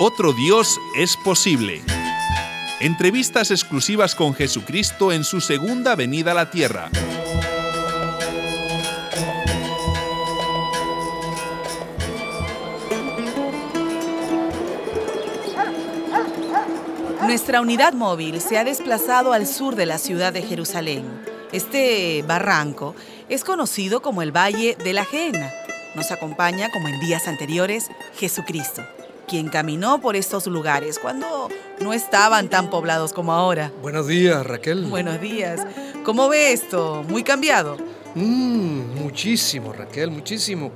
Otro Dios es posible. Entrevistas exclusivas con Jesucristo en su segunda venida a la tierra. Nuestra unidad móvil se ha desplazado al sur de la ciudad de Jerusalén. Este barranco es conocido como el Valle de la Gena. Nos acompaña, como en días anteriores, Jesucristo, quien caminó por estos lugares cuando no estaban tan poblados como ahora. Buenos días, Raquel. Buenos días. ¿Cómo ve esto? ¿Muy cambiado? Mmm, muchísimo, Raquel, muchísimo.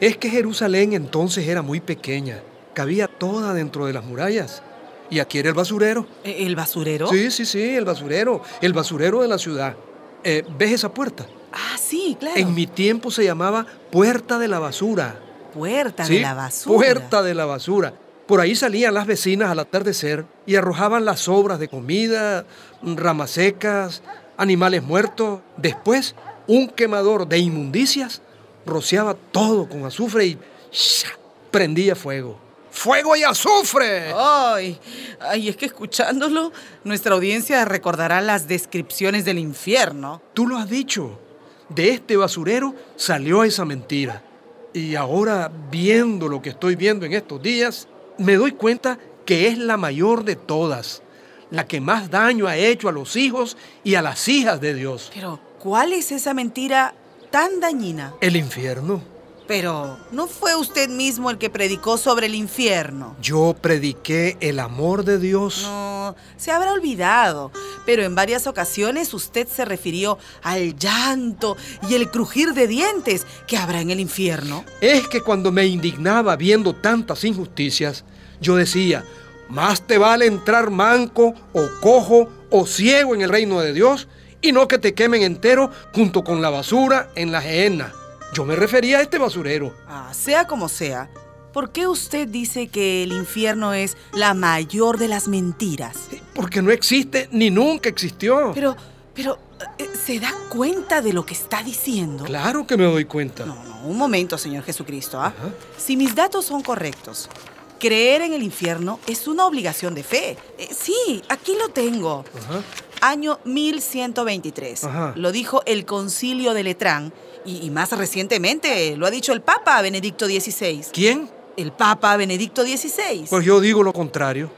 Es que Jerusalén entonces era muy pequeña. Cabía toda dentro de las murallas. Y aquí era el basurero. ¿E-, ¿El basurero? Sí, sí, sí, el basurero. El basurero de la ciudad. Eh, ¿Ves esa puerta? Ah, sí, claro. En mi tiempo se llamaba Puerta de la Basura. Puerta Sí, de la basura. Puerta de la Basura. Por ahí salían las vecinas al atardecer y arrojaban las sobras de comida, ramas secas, animales muertos. Después, un quemador de inmundicias rociaba todo con azufre y ¡sha! prendía fuego. ¡Fuego y azufre! Ay, ay, es que escuchándolo, nuestra audiencia recordará las descripciones del infierno. Tú lo has dicho. De este basurero salió esa mentira. Y ahora, viendo lo que estoy viendo en estos días, me doy cuenta que es la mayor de todas, la que más daño ha hecho a los hijos y a las hijas de Dios. Pero, ¿cuál es esa mentira tan dañina? El infierno. Pero, ¿no fue usted mismo el que predicó sobre el infierno? Yo prediqué el amor de Dios. No, se habrá olvidado, pero en varias ocasiones usted se refirió al llanto y el crujir de dientes que habrá en el infierno. Es que cuando me indignaba viendo tantas injusticias, yo decía, más te vale entrar manco o cojo o ciego en el reino de Dios y no que te quemen entero junto con la basura en la gehenna. Yo me refería a este basurero. Ah, sea como sea, ¿por qué usted dice que el infierno es la mayor de las mentiras? Porque no existe ni nunca existió. Pero, pero, eh, ¿se da cuenta de lo que está diciendo? Claro que me doy cuenta. No, no, un momento, Señor Jesucristo. ¿ah? Si mis datos son correctos, creer en el infierno es una obligación de fe. Eh, sí, aquí lo tengo. Ajá. Año 1123. Ajá. Lo dijo el concilio de Letrán y, y más recientemente lo ha dicho el Papa Benedicto XVI. ¿Quién? El Papa Benedicto XVI. Pues yo digo lo contrario.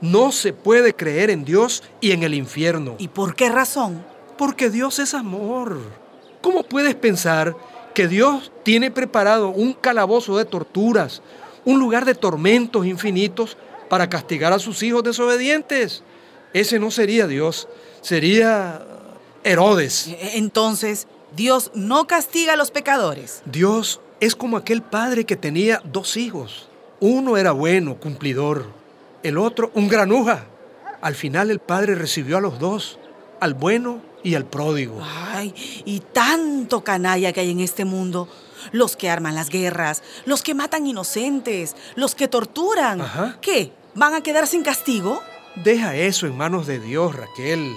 No se puede creer en Dios y en el infierno. ¿Y por qué razón? Porque Dios es amor. ¿Cómo puedes pensar que Dios tiene preparado un calabozo de torturas, un lugar de tormentos infinitos para castigar a sus hijos desobedientes? Ese no sería Dios, sería Herodes. E- Entonces, Dios no castiga a los pecadores. Dios es como aquel padre que tenía dos hijos. Uno era bueno, cumplidor. El otro, un granuja. Al final el padre recibió a los dos, al bueno y al pródigo. Ay, y tanto canalla que hay en este mundo. Los que arman las guerras, los que matan inocentes, los que torturan. Ajá. ¿Qué? ¿Van a quedar sin castigo? Deja eso en manos de Dios, Raquel.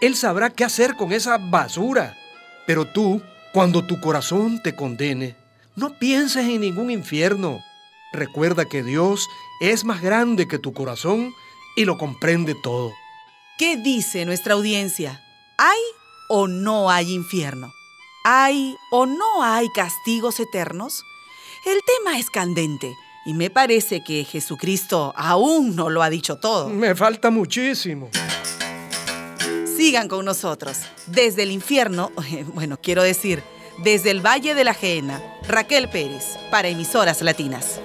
Él sabrá qué hacer con esa basura. Pero tú, cuando tu corazón te condene, no pienses en ningún infierno. Recuerda que Dios es más grande que tu corazón y lo comprende todo. ¿Qué dice nuestra audiencia? ¿Hay o no hay infierno? ¿Hay o no hay castigos eternos? El tema es candente y me parece que Jesucristo aún no lo ha dicho todo. Me falta muchísimo. Sigan con nosotros. Desde el infierno, bueno, quiero decir, desde el Valle de la Gehenna, Raquel Pérez, para emisoras latinas.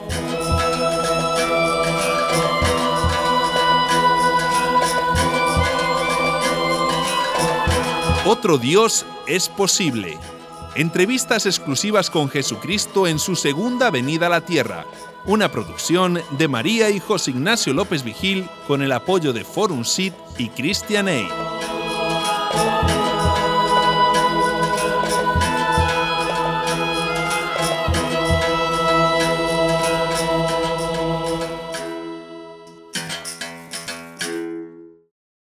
Otro Dios es posible. Entrevistas exclusivas con Jesucristo en su segunda venida a la tierra. Una producción de María y José Ignacio López Vigil con el apoyo de Forum Sit y Christian Aid.